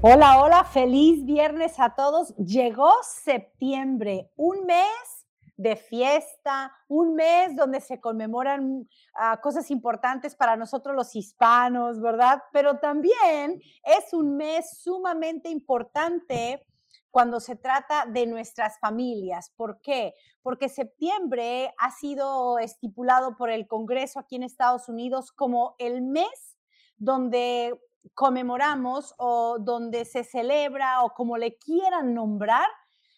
Hola, hola, feliz viernes a todos. Llegó septiembre, un mes de fiesta, un mes donde se conmemoran uh, cosas importantes para nosotros los hispanos, ¿verdad? Pero también es un mes sumamente importante cuando se trata de nuestras familias. ¿Por qué? Porque septiembre ha sido estipulado por el Congreso aquí en Estados Unidos como el mes donde conmemoramos o donde se celebra o como le quieran nombrar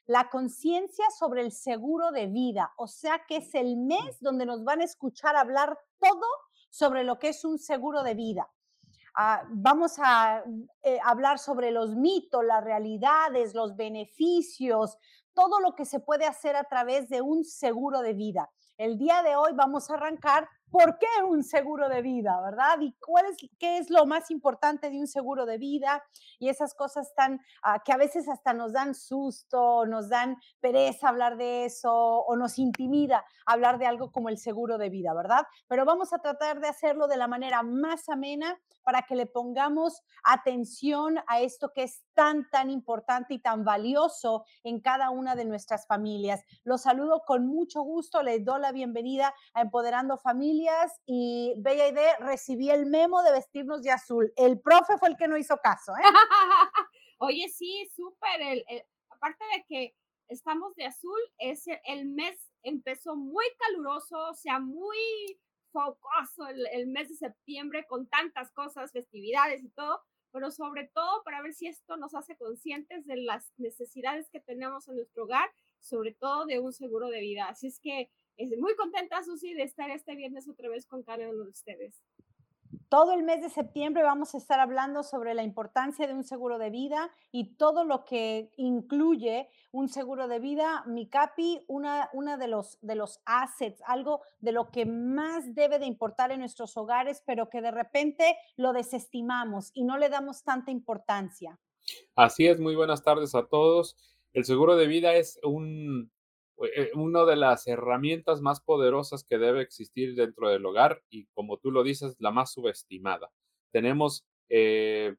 la conciencia sobre el seguro de vida. O sea que es el mes donde nos van a escuchar hablar todo sobre lo que es un seguro de vida. Uh, vamos a eh, hablar sobre los mitos, las realidades, los beneficios, todo lo que se puede hacer a través de un seguro de vida. El día de hoy vamos a arrancar por qué un seguro de vida, ¿verdad? Y cuál es, qué es lo más importante de un seguro de vida y esas cosas tan uh, que a veces hasta nos dan susto, nos dan pereza hablar de eso o nos intimida hablar de algo como el seguro de vida, ¿verdad? Pero vamos a tratar de hacerlo de la manera más amena para que le pongamos atención a esto que es tan, tan importante y tan valioso en cada una de nuestras familias. Los saludo con mucho gusto, les doy la bienvenida a Empoderando Y Bella Idea, recibí el memo de vestirnos de azul. El profe fue el que no hizo caso. ¿eh? Oye, sí, súper. El, aparte de que estamos de azul, es el, el mes empezó muy caluroso, o sea, muy focoso el, el, mes de septiembre con tantas cosas, festividades y todo, pero sobre todo para ver si esto nos hace conscientes de las necesidades que tenemos en nuestro hogar, sobre todo de un seguro de vida. Así es que muy contenta, Susi, de estar este viernes otra vez con cada uno de ustedes. Todo el mes de septiembre vamos a estar hablando sobre la importancia de un seguro de vida y todo lo que incluye un seguro de vida. Mi capi, una, una de, los, de los assets, algo de lo que más debe de importar en nuestros hogares, pero que de repente lo desestimamos y no le damos tanta importancia. Así es, muy buenas tardes a todos. El seguro de vida es un, una de las herramientas más poderosas que debe existir dentro del hogar y como tú lo dices, la más subestimada. Tenemos eh,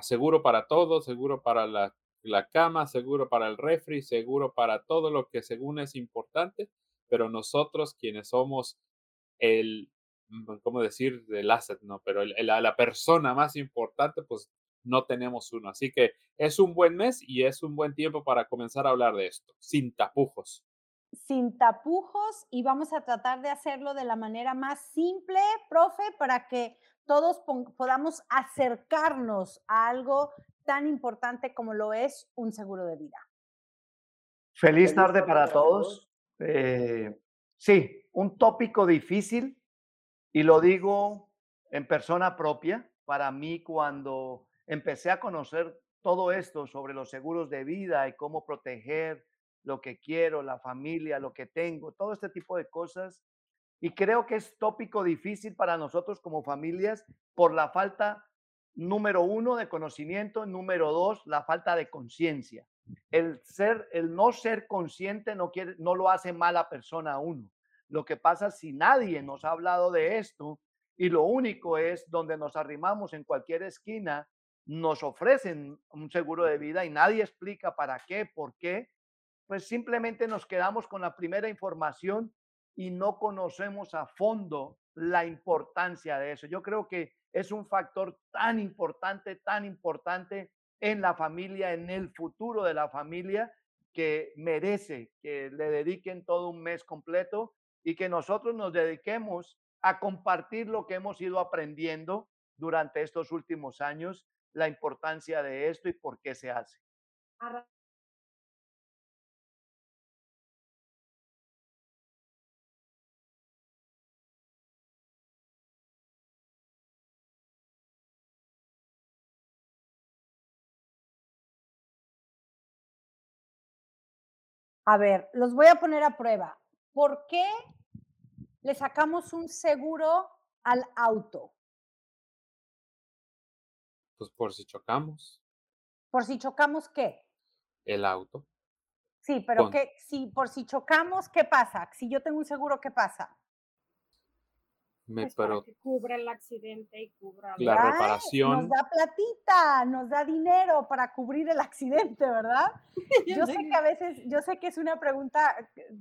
seguro para todo, seguro para la, la, cama, seguro para el refri, seguro para todo lo que según es importante, pero nosotros quienes somos el, mm, ¿cómo decir? El asset, ¿no? Pero el, el, la persona más importante, pues no tenemos uno. Así que es un buen mes y es un buen tiempo para comenzar a hablar de esto, sin tapujos sin tapujos y vamos a tratar de hacerlo de la manera más simple, profe, para que todos podamos acercarnos a algo tan importante como lo es un seguro de vida. Feliz tarde para todos. Eh, sí, un tópico difícil y lo digo en persona propia. Para mí, cuando empecé a conocer todo esto sobre los seguros de vida y cómo proteger lo que quiero, la familia, lo que tengo, todo este tipo de cosas. Y creo que es tópico difícil para nosotros como familias por la falta, número uno, de conocimiento, número dos, la falta de conciencia. El ser, el no ser consciente no, quiere, no lo hace mala persona a uno. Lo que pasa si nadie nos ha hablado de esto y lo único es donde nos arrimamos en cualquier esquina, nos ofrecen un seguro de vida y nadie explica para qué, por qué, pues simplemente nos quedamos con la primera información y no conocemos a fondo la importancia de eso. Yo creo que es un factor tan importante, tan importante en la familia, en el futuro de la familia, que merece que le dediquen todo un mes completo y que nosotros nos dediquemos a compartir lo que hemos ido aprendiendo durante estos últimos años, la importancia de esto y por qué se hace. Ver, los voy a poner a prueba. ¿Por qué le sacamos un seguro al auto? Pues por si chocamos. ¿Por si chocamos qué? El auto. Sí, pero Con... ¿qué, si por si chocamos, ¿qué pasa? Si yo tengo un seguro, ¿qué pasa? Pues, para que cubra el accidente y cubra la reparación. Nos da platita, nos da dinero para cubrir el accidente, ¿verdad? Yo sé que a veces, yo sé que es una pregunta,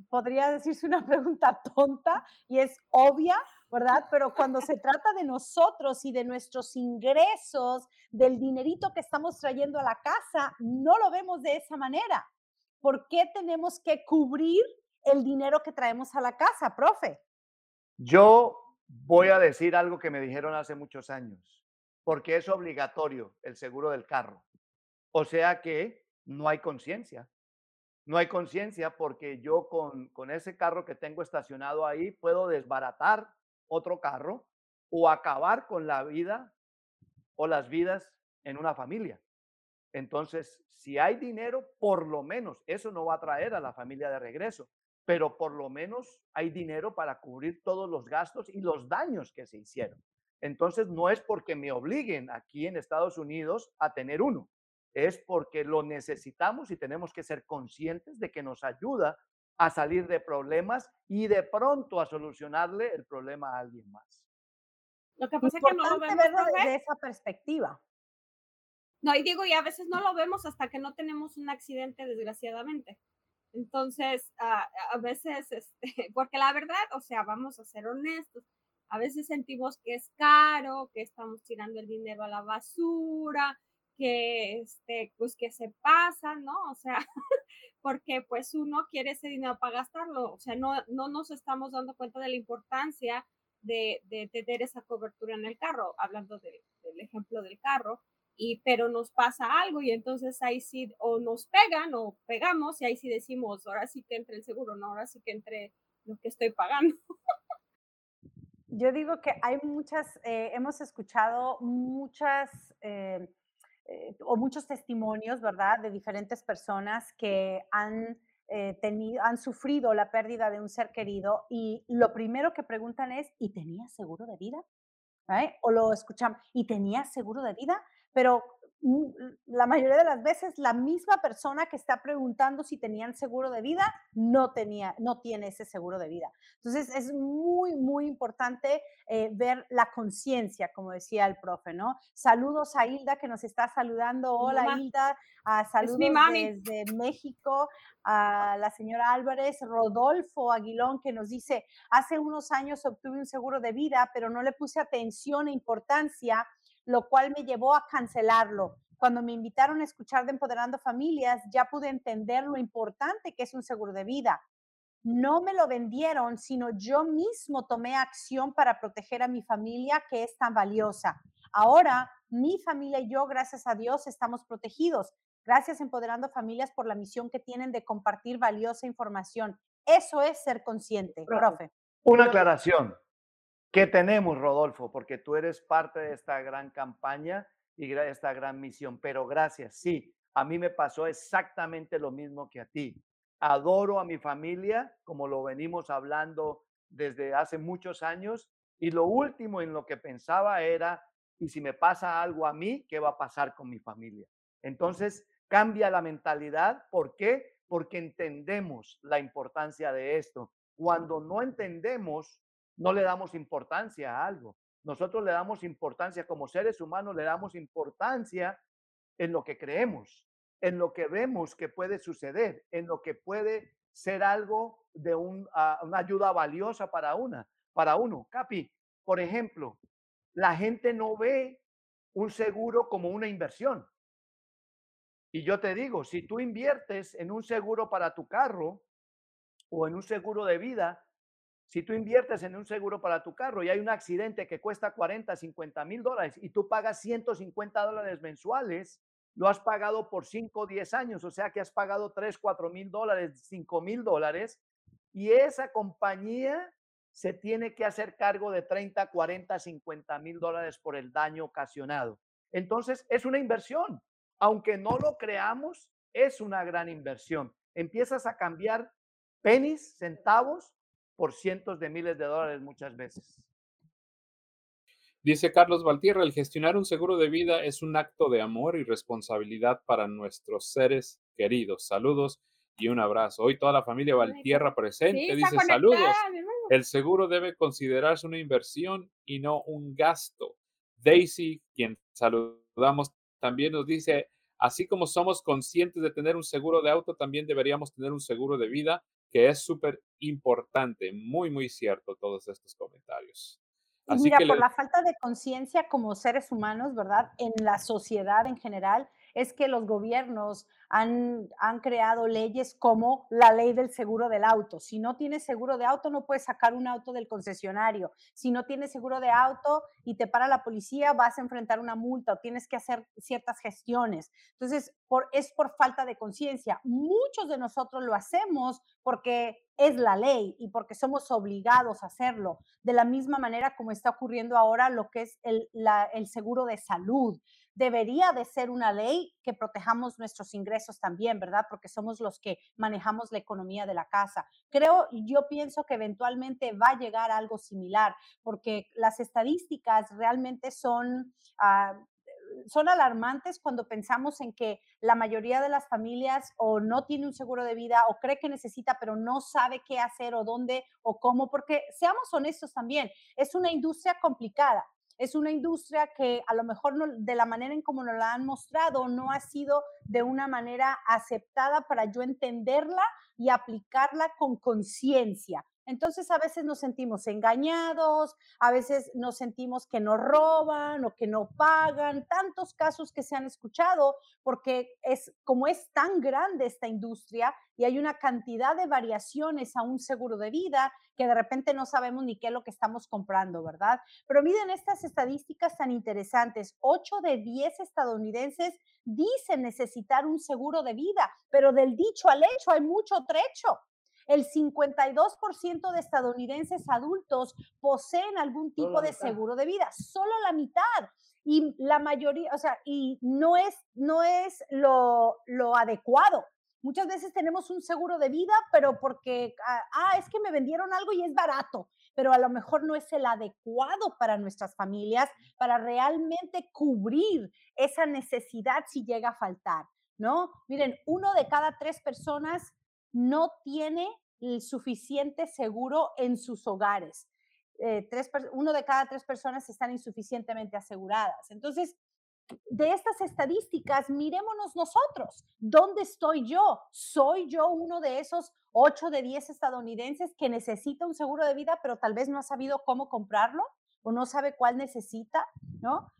podría decirse una pregunta tonta y es obvia, ¿verdad? Pero cuando se trata de nosotros y de nuestros ingresos, del dinerito que estamos trayendo a la casa, no lo vemos de esa manera. ¿Por qué tenemos que cubrir el dinero que traemos a la casa, profe? Yo voy a decir algo que me dijeron hace muchos años, porque es obligatorio el seguro del carro. O sea que no hay conciencia. No hay conciencia porque yo con, con ese carro que tengo estacionado ahí puedo desbaratar otro carro o acabar con la vida o las vidas en una familia. Entonces, si hay dinero, por lo menos eso no va a traer a la familia de regreso, pero por lo menos hay dinero para cubrir todos los gastos y los daños que se hicieron. Entonces, no es porque me obliguen aquí en Estados Unidos a tener uno, es porque lo necesitamos y tenemos que ser conscientes de que nos ayuda a salir de problemas y de pronto a solucionarle el problema a alguien más. Lo que pasa es que no lo vemos desde esa perspectiva. No, y digo, y a veces no lo vemos hasta que no tenemos un accidente, desgraciadamente. Entonces, ah, a veces, este, porque la verdad, o sea, vamos a ser honestos, a veces sentimos que es caro, que estamos tirando el dinero a la basura, que, este, pues que se pasa, ¿no? O sea, porque pues uno quiere ese dinero para gastarlo, o sea, no, no nos estamos dando cuenta de la importancia de, de tener esa cobertura en el carro, hablando del ejemplo del carro, y pero nos pasa algo y entonces ahí sí o nos pegan o pegamos y ahí sí decimos, ahora sí que entre el seguro, no, ahora sí que entre lo que estoy pagando. Yo digo que hay muchas, eh, hemos escuchado muchas eh, eh, o muchos testimonios, ¿verdad?, de diferentes personas que han tenido, han sufrido la pérdida de un ser querido y lo primero que preguntan es, ¿y tenías seguro de vida? O lo escuchan, ¿y tenías seguro de vida? Pero mm, la mayoría de las veces la misma persona que está preguntando si tenían seguro de vida no tenía, no tiene ese seguro de vida. Entonces es muy, muy importante eh, ver la conciencia, como decía el profe, ¿no? Saludos a Hilda que nos está saludando. Hola Hilda, a saludos desde México, a la señora Álvarez, Rodolfo Aguilón que nos dice, hace unos años obtuve un seguro de vida, pero no le puse atención e importancia lo cual me llevó a cancelarlo. Cuando me invitaron a escuchar de Empoderando Familias, ya pude entender lo importante que es un seguro de vida. No me lo vendieron, sino yo mismo tomé acción para proteger a mi familia, que es tan valiosa. Ahora, mi familia y yo, gracias a Dios, estamos protegidos. Gracias Empoderando Familias por la misión que tienen de compartir valiosa información. Eso es ser consciente, profe. Una aclaración. ¿Qué tenemos, Rodolfo? Porque tú eres parte de esta gran campaña y de esta gran misión. Pero gracias, sí, a mí me pasó exactamente lo mismo que a ti. Adoro a mi familia, como lo venimos hablando desde hace muchos años, y lo último en lo que pensaba era, y si me pasa algo a mí, ¿qué va a pasar con mi familia? Entonces, cambia la mentalidad. ¿Por qué? Porque entendemos la importancia de esto. Cuando no entendemos, no le damos importancia a algo. Nosotros le damos importancia como seres humanos, le damos importancia en lo que creemos, en lo que vemos que puede suceder, en lo que puede ser algo de ah, una ayuda valiosa para una, para uno. Capi, por ejemplo, la gente no ve un seguro como una inversión. Y yo te digo, si tú inviertes en un seguro para tu carro o en un seguro de vida, si tú inviertes en un seguro para tu carro y hay un accidente que cuesta 40, 50 mil dólares y tú pagas 150 dólares mensuales, lo has pagado por 5 o 10 años, o sea que has pagado 3, 4 mil dólares, 5 mil dólares, y esa compañía se tiene que hacer cargo de 30, 40, 50 mil dólares por el daño ocasionado. Entonces, es una inversión. Aunque no lo creamos, es una gran inversión. Empiezas a cambiar pennies, centavos, por cientos de miles de dólares muchas veces. Dice Carlos Valtierra, el gestionar un seguro de vida es un acto de amor y responsabilidad para nuestros seres queridos. Saludos y un abrazo. Hoy toda la familia Valtierra presente dice saludos. El seguro debe considerarse una inversión y no un gasto. Daisy, quien saludamos, también nos dice, así como somos conscientes de tener un seguro de auto, también deberíamos tener un seguro de vida, que es súper importante. Muy, muy cierto todos estos comentarios. Así mira, por la falta de conciencia como seres humanos, ¿verdad? En la sociedad en general, es que los gobiernos han, han, creado leyes como la ley del seguro del auto. Si no tienes seguro de auto, no puedes sacar un auto del concesionario. Si no tienes seguro de auto y te para la policía, vas a enfrentar una multa o tienes que hacer ciertas gestiones. Entonces, es por falta de conciencia. Muchos de nosotros lo hacemos porque es la ley y porque somos obligados a hacerlo, de la misma manera como está ocurriendo ahora lo que es el, el seguro de salud debería de ser una ley que protejamos nuestros ingresos también, ¿verdad? Porque somos los que manejamos la economía de la casa. Creo, yo pienso que eventualmente va a llegar algo similar, porque las estadísticas realmente son... Ah, son alarmantes cuando pensamos en que la mayoría de las familias o no tiene un seguro de vida o cree que necesita, pero no sabe qué hacer o dónde o cómo, porque seamos honestos también, es una industria complicada es una industria que a lo mejor de la manera en como nos la han mostrado no ha sido de una manera aceptada para yo entenderla y aplicarla con conciencia. Entonces a veces nos sentimos engañados, a veces nos sentimos que nos roban o que no pagan, tantos casos que se han escuchado, porque es como es tan grande esta industria y hay una cantidad de variaciones a un seguro de vida que de repente no sabemos ni qué es lo que estamos comprando, ¿verdad? Pero miren estas estadísticas tan interesantes. 8 de 10 estadounidenses dicen necesitar un seguro de vida, pero del dicho al hecho hay mucho trecho. El 52% de estadounidenses adultos poseen algún tipo de seguro de vida, solo la mitad. Y la mayoría, o sea, y no es, no es lo, lo adecuado. Muchas veces tenemos un seguro de vida, pero porque, ah, ah, es que me vendieron algo y es barato, pero a lo mejor no es el adecuado para nuestras familias para realmente cubrir esa necesidad si llega a faltar, ¿no? Miren, uno de cada tres personas no tiene el suficiente seguro en sus hogares. Eh, tres, uno de cada tres personas están insuficientemente aseguradas. Entonces, de estas estadísticas, mirémonos nosotros. ¿Dónde estoy yo? ¿Soy yo uno de esos 8 de 10 estadounidenses que necesita un seguro de vida, pero tal vez no ha sabido cómo comprarlo o no sabe cuál necesita? ¿No?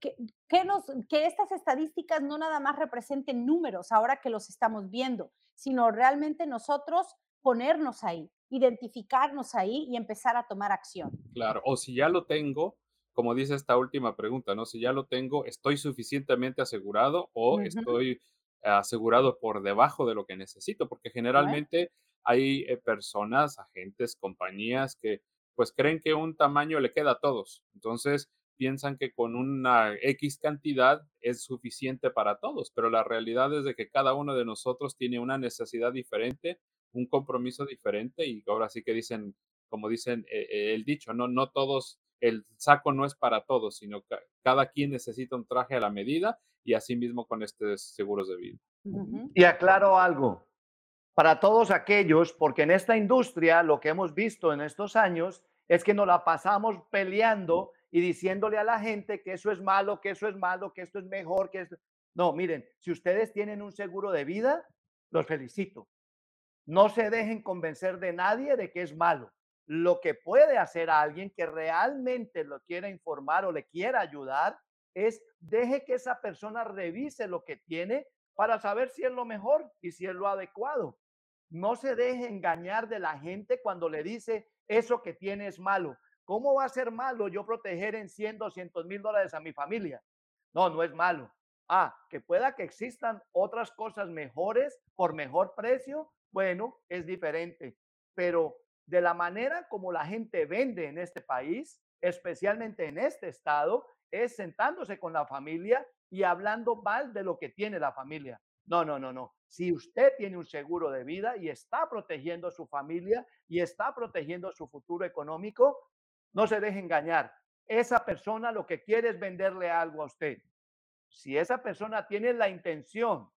Que, que estas estadísticas no nada más representen números ahora que los estamos viendo, sino realmente nosotros ponernos ahí, identificarnos ahí y empezar a tomar acción. Claro, o si ya lo tengo, como dice esta última pregunta, ¿no? Si ya lo tengo, ¿estoy suficientemente asegurado o estoy asegurado por debajo de lo que necesito? Porque generalmente hay eh, personas, agentes, compañías que pues creen que un tamaño le queda a todos. Entonces, piensan que con una X cantidad es suficiente para todos, pero la realidad es de que cada uno de nosotros tiene una necesidad diferente, un compromiso diferente y ahora sí que dicen, como dicen eh, el dicho, no, no todos, el saco no es para todos, sino que cada quien necesita un traje a la medida y así mismo con estos seguros de vida. Y aclaro algo, para todos aquellos, porque en esta industria lo que hemos visto en estos años es que nos la pasamos peleando y diciéndole a la gente que eso es malo, que eso es malo, que esto es mejor, que esto... No, miren, si ustedes tienen un seguro de vida, los felicito. No se dejen convencer de nadie de que es malo. Lo que puede hacer a alguien que realmente lo quiera informar o le quiera ayudar es deje que esa persona revise lo que tiene para saber si es lo mejor y si es lo adecuado. No se deje engañar de la gente cuando le dice eso que tiene es malo. ¿Cómo va a ser malo yo proteger en 100, 200 mil dólares a mi familia? No, no es malo. Ah, que pueda que existan otras cosas mejores por mejor precio, bueno, es diferente. Pero de la manera como la gente vende en este país, especialmente en este estado, es sentándose con la familia y hablando mal de lo que tiene la familia. No, no, no, no. Si usted tiene un seguro de vida y está protegiendo a su familia y está protegiendo su futuro económico, no se deje engañar. Esa persona lo que quiere es venderle algo a usted. Si esa persona tiene la intención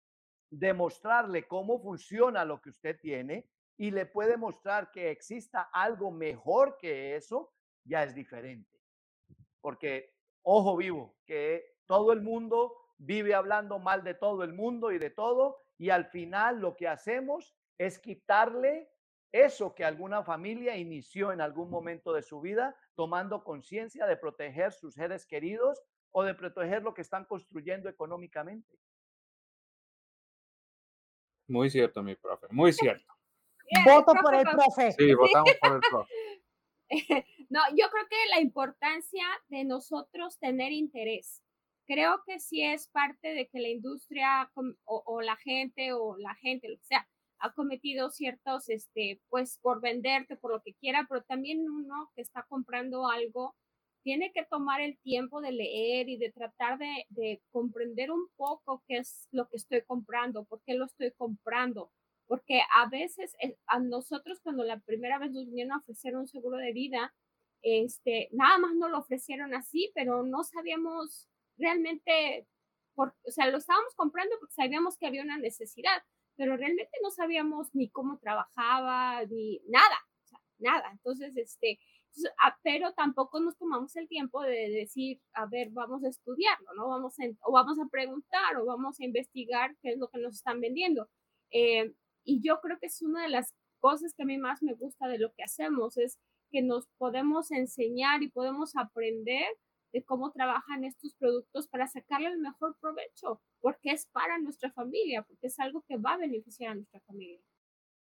de mostrarle cómo funciona lo que usted tiene, y le puede mostrar que exista algo mejor que eso, ya es diferente. Porque, ojo vivo, que todo el mundo vive hablando mal de todo el mundo y de todo, y al final lo que hacemos es quitarle eso que alguna familia inició en algún momento de su vida, tomando conciencia de proteger sus seres queridos o de proteger lo que están construyendo económicamente. Muy cierto, mi profe, muy cierto. Voto por el profe. Sí, votamos por el profe. no, yo creo que la importancia de nosotros tener interés. Creo que sí es parte de que la industria o, o la gente o la gente, lo que sea, ha cometido ciertos, este, pues por venderte, por lo que quiera, pero también uno que está comprando algo tiene que tomar el tiempo de leer y de tratar de, de comprender un poco qué es lo que estoy comprando, por qué lo estoy comprando, porque a veces eh, a nosotros cuando la primera vez nos vinieron a ofrecer un seguro de vida, este, nada más nos lo ofrecieron así, pero no sabíamos realmente, por, o sea, lo estábamos comprando porque sabíamos que había una necesidad, pero realmente no sabíamos ni cómo trabajaba, ni nada, o sea, nada. Entonces, este, ah, pero tampoco nos tomamos el tiempo de decir, a ver, vamos a estudiarlo, ¿no? Vamos a, o vamos a preguntar o vamos a investigar qué es lo que nos están vendiendo. Eh, y yo creo que es una de las cosas que a mí más me gusta de lo que hacemos, es que nos podemos enseñar y podemos aprender de cómo trabajan estos productos para sacarle el mejor provecho, porque es para nuestra familia, porque es algo que va a beneficiar a nuestra familia.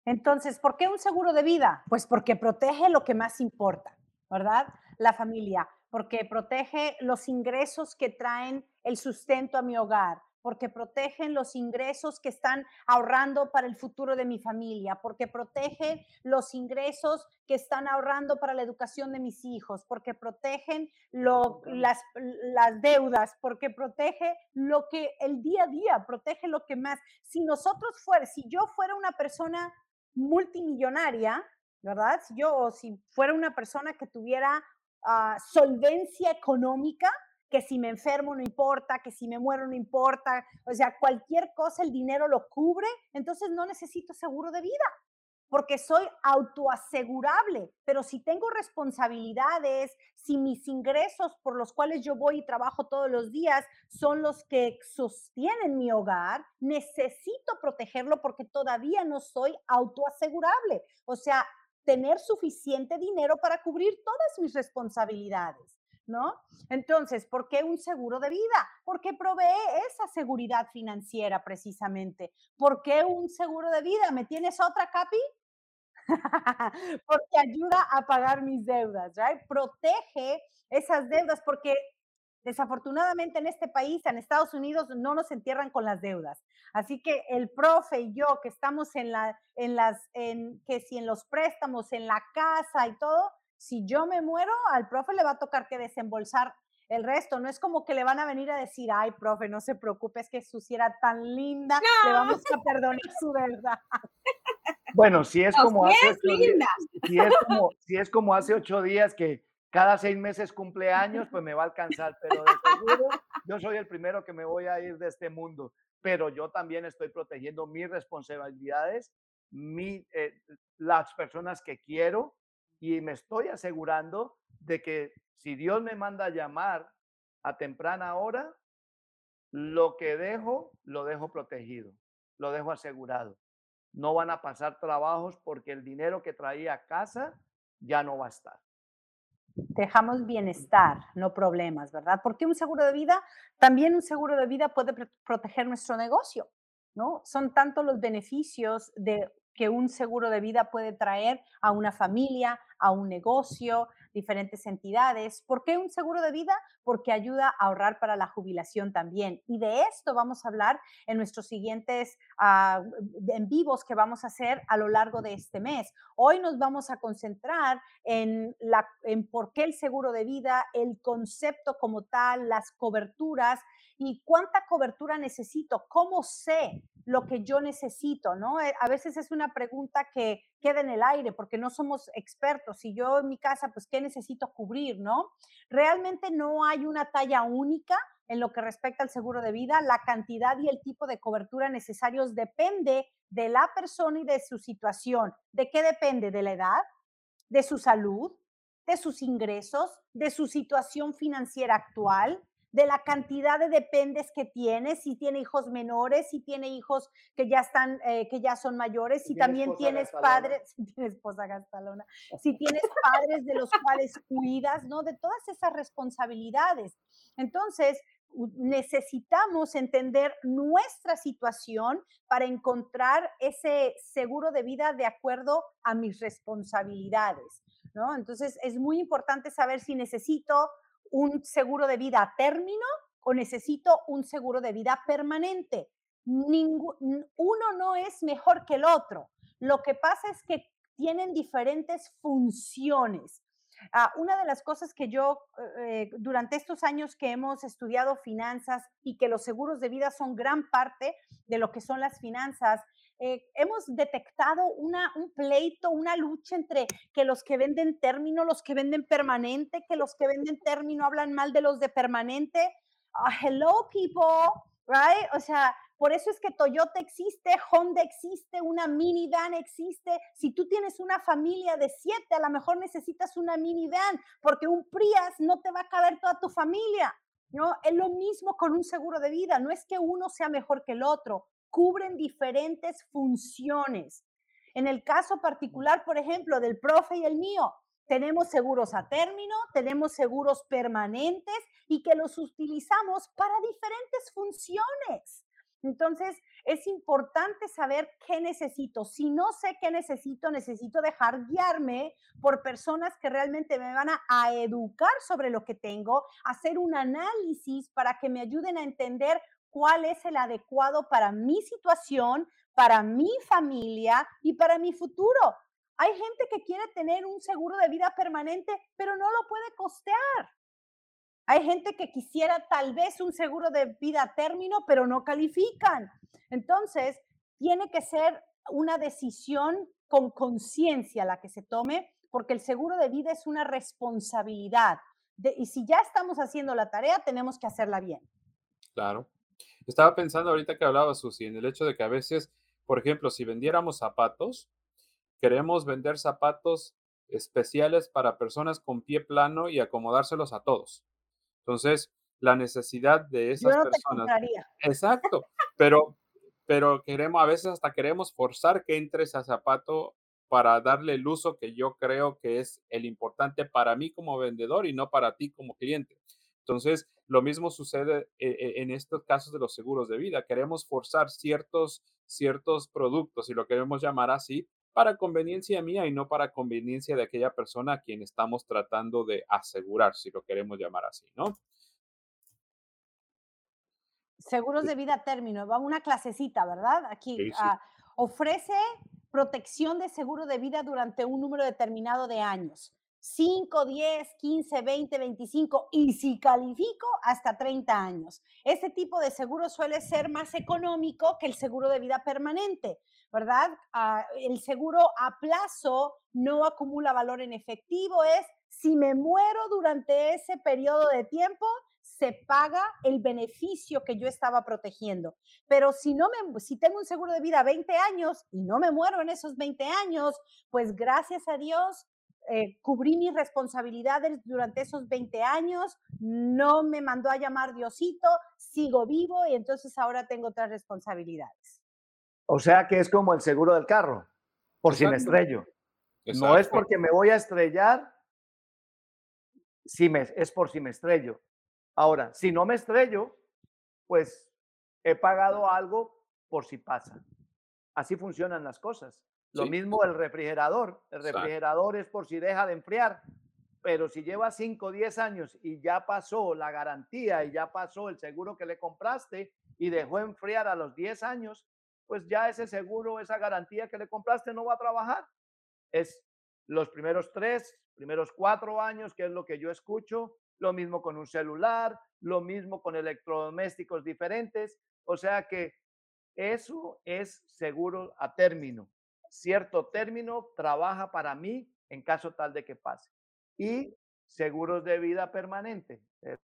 Entonces, ¿por qué un seguro de vida? Pues porque protege lo que más importa, ¿verdad? La familia, porque protege los ingresos que traen el sustento a mi hogar, porque protegen los ingresos que están ahorrando para el futuro de mi familia, porque protegen los ingresos que están ahorrando para la educación de mis hijos, porque protegen las, las deudas, porque protege lo que el día a día, protege lo que más. Si nosotros fuera, si yo fuera una persona multimillonaria, ¿verdad? Si yo, o si fuera una persona que tuviera ah, solvencia económica, que si me enfermo no importa, que si me muero no importa, o sea, cualquier cosa el dinero lo cubre, entonces no necesito seguro de vida, porque soy autoasegurable, pero si tengo responsabilidades, si mis ingresos por los cuales yo voy y trabajo todos los días son los que sostienen mi hogar, necesito protegerlo porque todavía no soy autoasegurable, o sea, tener suficiente dinero para cubrir todas mis responsabilidades. ¿No? Entonces, ¿por qué un seguro de vida? Porque provee esa seguridad financiera precisamente. ¿Por qué un seguro de vida? ¿Me tienes otra, Capi? porque ayuda a pagar mis deudas, ¿right? Protege esas deudas porque desafortunadamente en este país, en Estados Unidos, no nos entierran con las deudas. Así que el profe y yo que estamos en en las, en, que si en los préstamos, en la casa y todo, si yo me muero, al profe le va a tocar que desembolsar el resto. No es como que le van a venir a decir, ay, profe, no se preocupe, es que su era tan linda, le vamos a perdonar su verdad. Bueno, si es, como hace ocho días, si, es como, si es como hace ocho días que cada seis meses cumpleaños, pues me va a alcanzar, pero de seguro yo soy el primero que me voy a ir de este mundo, pero yo también estoy protegiendo mis responsabilidades, mi, eh, las personas que quiero, y me estoy asegurando de que si Dios me manda a llamar a temprana hora, lo que dejo, lo dejo protegido, lo dejo asegurado. No van a pasar trabajos porque el dinero que traía a casa ya no va a estar. Dejamos bienestar, no problemas, ¿verdad? Porque un seguro de vida, también un seguro de vida puede proteger nuestro negocio, ¿no? Son tanto los beneficios de que un seguro de vida puede traer a una familia, a un negocio, diferentes entidades. ¿Por qué un seguro de vida? Porque ayuda a ahorrar para la jubilación también. Y de esto vamos a hablar en nuestros siguientes ah, en vivos que vamos a hacer a lo largo de este mes. Hoy nos vamos a concentrar en, la, en por qué el seguro de vida, el concepto como tal, las coberturas y cuánta cobertura necesito, cómo sé lo que yo necesito, ¿no? Eh, a veces es una pregunta que queda en el aire porque no somos expertos. Si yo en mi casa, pues, ¿qué necesito cubrir, no? Realmente no hay una talla única en lo que respecta al seguro de vida, la cantidad y el tipo de cobertura necesarios depende de la persona y de su situación. ¿De qué depende? De la edad, de su salud, de sus ingresos, de su situación financiera actual, de la cantidad de dependes que tiene, si tiene hijos menores, si tiene hijos que ya están, eh, que ya son mayores, si, también tienes padres, si tienes esposa gastalona, si tienes padres de los cuales cuidas, ¿no? De todas esas responsabilidades. Entonces, necesitamos entender nuestra situación para encontrar ese seguro de vida de acuerdo a mis responsabilidades, ¿no? Entonces, es muy importante saber si necesito un seguro de vida a término o necesito un seguro de vida permanente. uno no es mejor que el otro. Lo que pasa es que tienen diferentes funciones. Ah, una de las cosas que yo, eh, durante estos años que hemos estudiado finanzas y que los seguros de vida son gran parte de lo que son las finanzas, eh, hemos detectado una, un pleito, una lucha entre que los que venden término, los que venden permanente, que los que venden término hablan mal de los de permanente. Ah, hello, people, right? O sea, por eso es que Toyota existe, Honda existe, una minivan existe. Si tú tienes una familia de siete, a lo mejor necesitas una minivan, porque un Prius no te va a caber toda tu familia. ¿no? Es lo mismo con un seguro de vida, no es que uno sea mejor que el otro, cubren diferentes funciones. En el caso particular, por ejemplo, del profe y el mío, tenemos seguros a término, tenemos seguros permanentes y que los utilizamos para diferentes funciones. Entonces, es importante saber qué necesito. Si no sé qué necesito, necesito dejar guiarme por personas que realmente me van a, a, educar sobre lo que tengo, hacer un análisis para que me ayuden a entender cuál es el adecuado para mi situación, para mi familia y para mi futuro. Hay gente que quiere tener un seguro de vida permanente, pero no lo puede costear. Hay gente que quisiera tal vez un seguro de vida a término, pero no califican. Entonces, tiene que ser una decisión con conciencia la que se tome, porque el seguro de vida es una responsabilidad. y si ya estamos haciendo la tarea, tenemos que hacerla bien. Claro. Estaba pensando ahorita que hablaba Susi en el hecho de que a veces, por ejemplo, si vendiéramos zapatos, queremos vender zapatos especiales para personas con pie plano y acomodárselos a todos. Entonces, la necesidad de esas Yo no personas. Te exacto, pero, pero queremos, a veces hasta queremos forzar que entres a zapato para darle el uso que yo creo que es el importante para mí como vendedor y no para ti como cliente. Entonces, lo mismo sucede e, e, en estos casos de los seguros de vida. Queremos forzar ciertos, ciertos productos, y lo queremos llamar así, para conveniencia mía y no para conveniencia de aquella persona a quien estamos tratando de asegurar, si lo queremos llamar así, ¿no? Seguros de vida término, va una clasecita, ¿verdad? Aquí ah, ofrece protección de seguro de vida durante un número determinado de años. 5, 10, 15, 20, 25 y si califico hasta 30 años. Ese tipo de seguro suele ser más económico que el seguro de vida permanente, ¿verdad? Ah, el seguro a plazo no acumula valor en efectivo, es si me muero durante ese periodo de tiempo, se paga el beneficio que yo estaba protegiendo. Pero si no me si tengo un seguro de vida 20 años y no me muero en esos 20 años, pues gracias a Dios eh, cubrí mis responsabilidades durante esos 20 años, no me mandó a llamar Diosito, sigo vivo y entonces ahora tengo otras responsabilidades. O sea que es como el seguro del carro, por si me estrello. No es porque me voy a estrellar, si me, es por si me estrello. Ahora, si no me estrello, pues he pagado algo por si pasa. Así funcionan las cosas. Lo mismo el refrigerador. El refrigerador es por si deja de enfriar, pero si lleva 5 o 10 años y ya pasó la garantía y ya pasó el seguro que le compraste y dejó enfriar a los 10 años, pues ya ese seguro, esa garantía que le compraste no va a trabajar. Es los primeros tres, primeros cuatro años, que es lo que yo escucho, lo mismo con un celular, lo mismo con electrodomésticos diferentes. O sea que eso es seguro a término cierto término, trabaja para mí en caso tal de que pase. Y seguros de vida permanente. Eh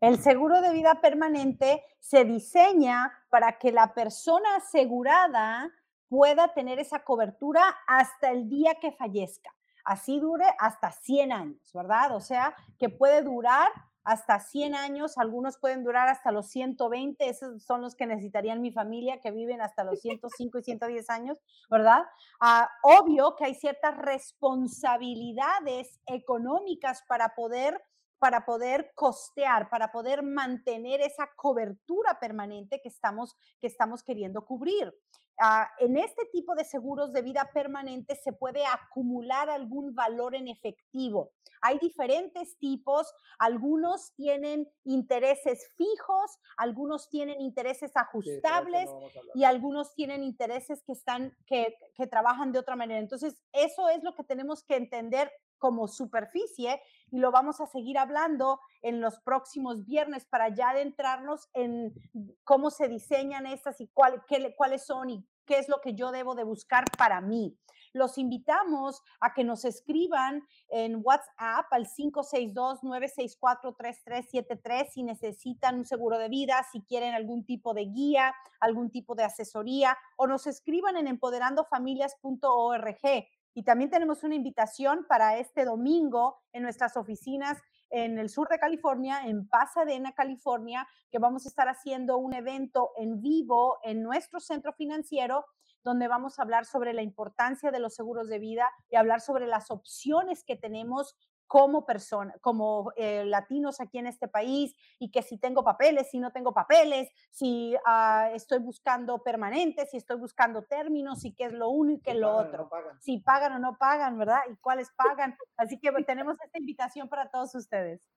El seguro de vida permanente se diseña para que la persona asegurada pueda tener esa cobertura hasta el día que fallezca. Así dure hasta 100 años, ¿verdad? O sea, que puede durar hasta 100 años, algunos pueden durar hasta los 120, esos son los que necesitarían mi familia, que viven hasta los 105 y 110 años, ¿verdad? Ah, obvio que hay ciertas responsabilidades económicas para poder para poder costear, para poder mantener esa cobertura permanente que estamos, que estamos queriendo cubrir. Ah, en este tipo de seguros de vida permanente se puede acumular algún valor en efectivo. Hay diferentes tipos, algunos tienen intereses fijos, algunos tienen intereses ajustables y algunos tienen intereses que están que, que trabajan de otra manera. Entonces, eso es lo que tenemos que entender como superficie y lo vamos a seguir hablando en los próximos viernes para ya adentrarnos en cómo se diseñan estas y cuál, qué, cuáles son y qué es lo que yo debo de buscar para mí. Los invitamos a que nos escriban en WhatsApp al 562-964-3373 si necesitan un seguro de vida, si quieren algún tipo de guía, algún tipo de asesoría o nos escriban en empoderandofamilias.org. Y también tenemos una invitación para este domingo en nuestras oficinas en el sur de California, en Pasadena, California, que vamos a estar haciendo un evento en vivo en nuestro centro financiero donde vamos a hablar sobre la importancia de los seguros de vida y hablar sobre las opciones que tenemos como persona, como eh, latinos aquí en este país y que si tengo papeles, si no tengo papeles, si ah, estoy buscando permanentes, si estoy buscando términos y qué es lo uno y qué es lo otro. Si pagan o no pagan, ¿verdad? Y cuáles pagan. Así que tenemos esta invitación para todos ustedes.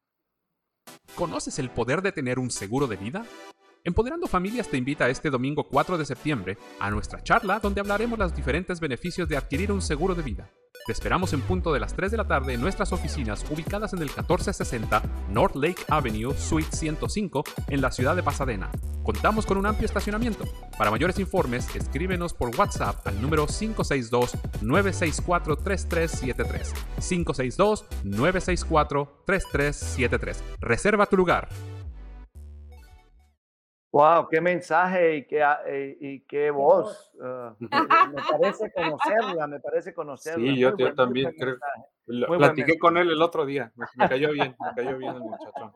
¿Conoces el poder de tener un seguro de vida? Empoderando Familias te invita este domingo 4 de septiembre a nuestra charla donde hablaremos los diferentes beneficios de adquirir un seguro de vida. Te esperamos en punto de las 3 de la tarde en nuestras oficinas ubicadas en el 1460 North Lake Avenue, Suite 105, en la ciudad de Pasadena. Contamos con un amplio estacionamiento. Para mayores informes, escríbenos por WhatsApp al número 562-964-3373. 562-964-3373. Reserva tu lugar. Wow, qué mensaje y qué, ah, eh, y qué voz. Ah, me parece conocerla, me parece conocerla. Sí, yo, también creo. platiqué con él el otro día, me, cayó bien, me cayó bien el muchacho.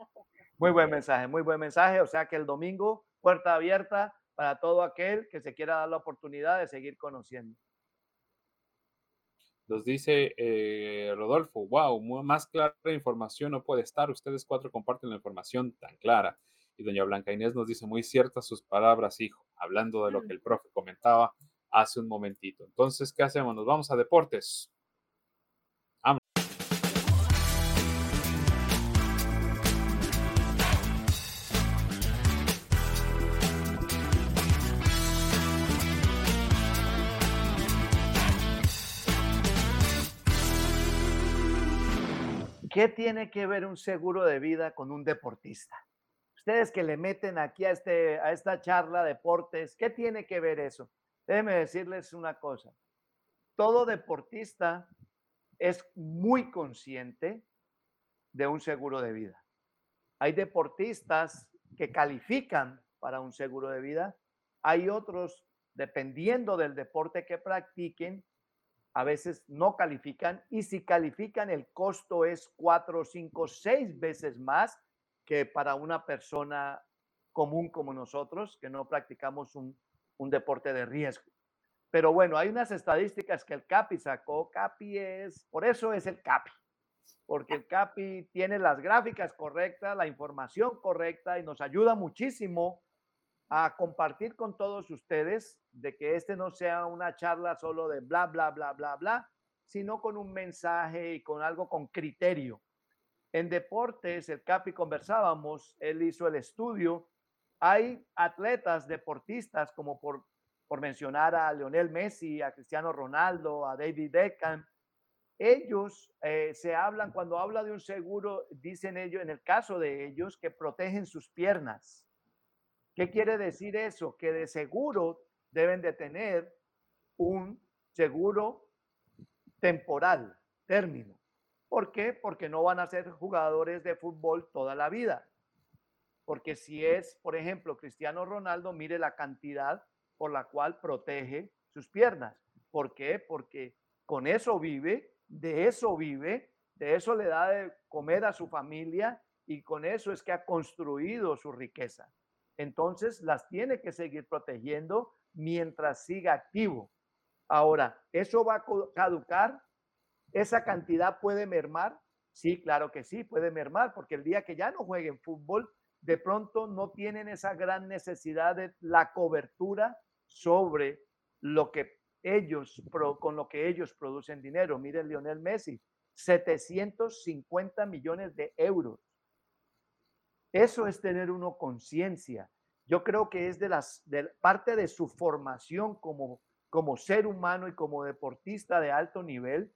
Muy buen mensaje, muy buen mensaje. O sea que el domingo, puerta abierta para todo aquel que se quiera dar la oportunidad de seguir conociendo. Nos dice eh, Rodolfo, wow, más clara información no puede estar. Ustedes cuatro comparten la información tan clara. Y doña Blanca Inés nos dice muy ciertas sus palabras, hijo, hablando de lo que el profe comentaba hace un momentito. Entonces, ¿qué hacemos? Nos vamos a deportes. ¿Qué tiene que ver un seguro de vida con un deportista? Ustedes que le meten aquí a, este, a esta charla deportes, ¿qué tiene que ver eso? Déjenme decirles una cosa. Todo deportista es muy consciente de un seguro de vida. Hay deportistas que califican para un seguro de vida. Hay otros, dependiendo del deporte que practiquen, a veces no califican y si califican el costo es cuatro, cinco, seis veces más que para una persona común como nosotros, que no practicamos un, deporte de riesgo. Pero bueno, hay unas estadísticas que el CAPI sacó. CAPI es, por eso es el CAPI, porque el CAPI tiene las gráficas correctas, la información correcta y nos ayuda muchísimo a compartir con todos ustedes de que este no sea una charla solo de bla, bla, bla, bla, bla, sino con un mensaje y con algo con criterio. En deportes, el Capi conversábamos, él hizo el estudio. Hay atletas, deportistas, como por, por mencionar a Lionel Messi, a Cristiano Ronaldo, a David Beckham. Ellos eh, se hablan, cuando habla de un seguro, dicen ellos, en el caso de ellos, que protegen sus piernas. ¿Qué quiere decir eso? Que de seguro deben de tener un seguro temporal, término. ¿Por qué? Porque no van a ser jugadores de fútbol toda la vida. Porque si es, por ejemplo, Cristiano Ronaldo, mire la cantidad por la cual protege sus piernas. ¿Por qué? Porque con eso vive, de eso vive, de eso le da de comer a su familia y con eso es que ha construido su riqueza. Entonces las tiene que seguir protegiendo mientras siga activo. Ahora, ¿eso va a caducar? ¿Esa cantidad puede mermar? Sí, claro que sí, puede mermar, porque el día que ya no jueguen fútbol, de pronto no tienen esa gran necesidad de la cobertura sobre lo que ellos, con lo que ellos producen dinero. Miren Lionel Messi, 750 millones de euros. Eso es tener uno conciencia. Yo creo que es de las parte de su formación como como ser humano y como deportista de alto nivel.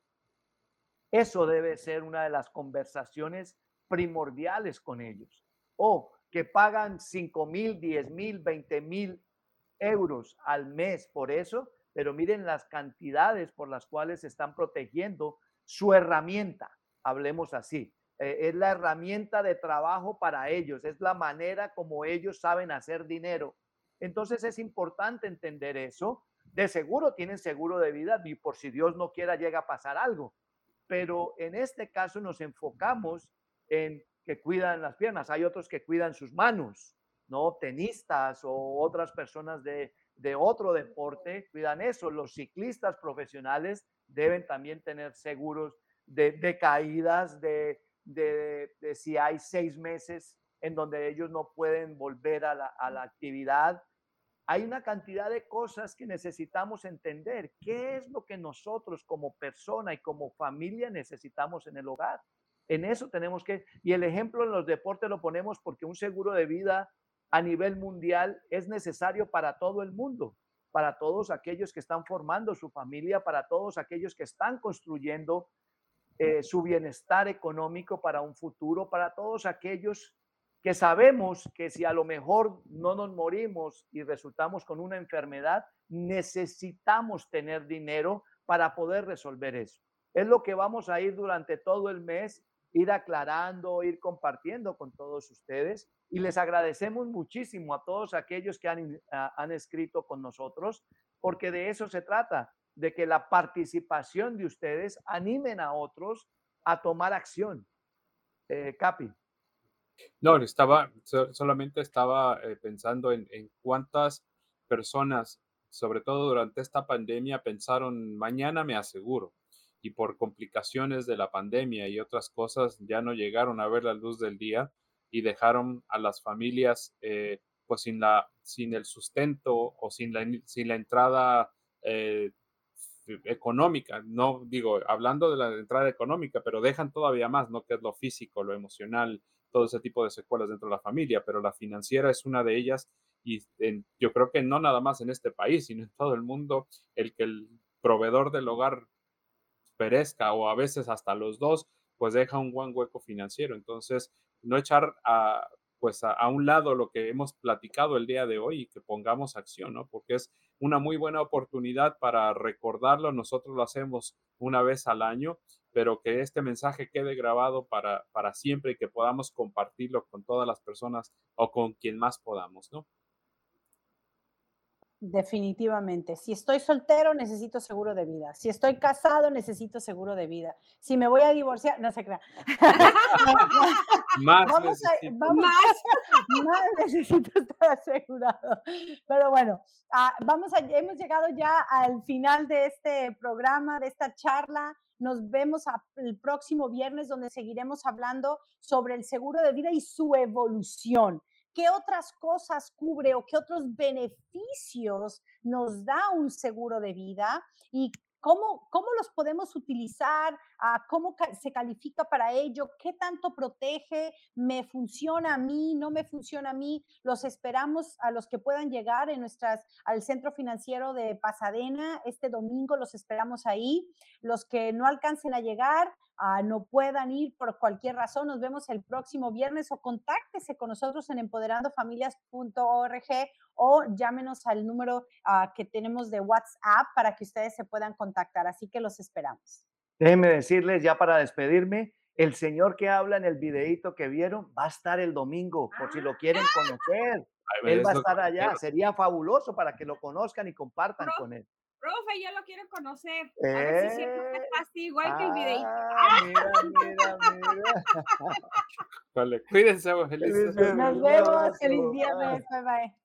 Eso debe ser una de las conversaciones primordiales con ellos. O que pagan 5 mil, 10 mil, 20 mil euros al mes por eso, pero miren las cantidades por las cuales están protegiendo su herramienta, hablemos así. Eh, es la herramienta de trabajo para ellos, es la manera como ellos saben hacer dinero. Entonces es importante entender eso. De seguro tienen seguro de vida y por si Dios no quiera llega a pasar algo. Pero en este caso nos enfocamos en que cuidan las piernas. Hay otros que cuidan sus manos, ¿no? Tenistas o otras personas de, de otro deporte cuidan eso. Los ciclistas profesionales deben también tener seguros de, caídas, de, de, si hay seis meses en donde ellos no pueden volver a la actividad. Hay una cantidad de cosas que necesitamos entender. ¿Qué es lo que nosotros como persona y como familia necesitamos en el hogar? En eso tenemos que, y el ejemplo en los deportes lo ponemos porque un seguro de vida a nivel mundial es necesario para todo el mundo, para todos aquellos que están formando su familia, para todos aquellos que están construyendo eh, su bienestar económico para un futuro, para todos aquellos que sabemos que si a lo mejor no nos morimos y resultamos con una enfermedad, necesitamos tener dinero para poder resolver eso. Es lo que vamos a ir durante todo el mes ir aclarando, ir compartiendo con todos ustedes. Y les agradecemos muchísimo a todos aquellos que han, han escrito con nosotros, porque de eso se trata, de que la participación de ustedes animen a otros a tomar acción. Eh, Capi. No, estaba, solamente estaba eh, pensando en, en cuántas personas, sobre todo durante esta pandemia, pensaron, mañana me aseguro y por complicaciones de la pandemia y otras cosas ya no llegaron a ver la luz del día y dejaron a las familias eh, pues sin, la, sin el sustento o sin la, sin la entrada eh, económica. No digo, hablando de la entrada económica, pero dejan todavía más, ¿no? Que es lo físico, lo emocional, todo ese tipo de secuelas dentro de la familia, pero la financiera es una de ellas y yo creo que no nada más en este país, sino en todo el mundo, el que el proveedor del hogar perezca o a veces hasta los dos, pues deja un buen hueco financiero. Entonces, no echar a, pues a, un lado lo que hemos platicado el día de hoy y que pongamos acción, ¿no? Porque es una muy buena oportunidad para recordarlo. Nosotros lo hacemos una vez al año, pero que este mensaje quede grabado para, para siempre y que podamos compartirlo con todas las personas o con quien más podamos, ¿no? Definitivamente. Si estoy soltero, necesito seguro de vida. Si estoy casado, necesito seguro de vida. Si me voy a divorciar, no se crea. más, más, necesito estar asegurado. Pero bueno, ah, vamos a, hemos llegado ya al final de este programa, de esta charla. Nos vemos el próximo viernes donde seguiremos hablando sobre el seguro de vida y su evolución qué otras cosas cubre o qué otros beneficios nos da un seguro de vida y ¿Cómo, ¿Cómo, los podemos utilizar? Ah, ¿Cómo se califica para ello? ¿Qué tanto protege? ¿Me funciona a mí? ¿No me funciona a mí? Los esperamos a los que puedan llegar en nuestras, al Centro Financiero de Pasadena este domingo, los esperamos ahí. Los que no alcancen a llegar, Ah, no puedan ir por cualquier razón, nos vemos el próximo viernes o contáctese con nosotros en empoderandofamilias.org o llámenos al número ah, que tenemos de WhatsApp para que ustedes se puedan contactar. Así que los esperamos. Déjenme decirles ya para despedirme El señor que habla en el videíto que vieron va a estar el domingo, por si lo quieren conocer. Ay, Él va a estar allá. quiero. Sería fabuloso para que lo conozcan y compartan Pro- con él. Profe, yo lo quiero conocer. A ver si es cierto que Eh, está así, igual que el videito. Ah, mira, mira, mira. Vale, cuídense, Nos vemos. Feliz viernes. Bye bye.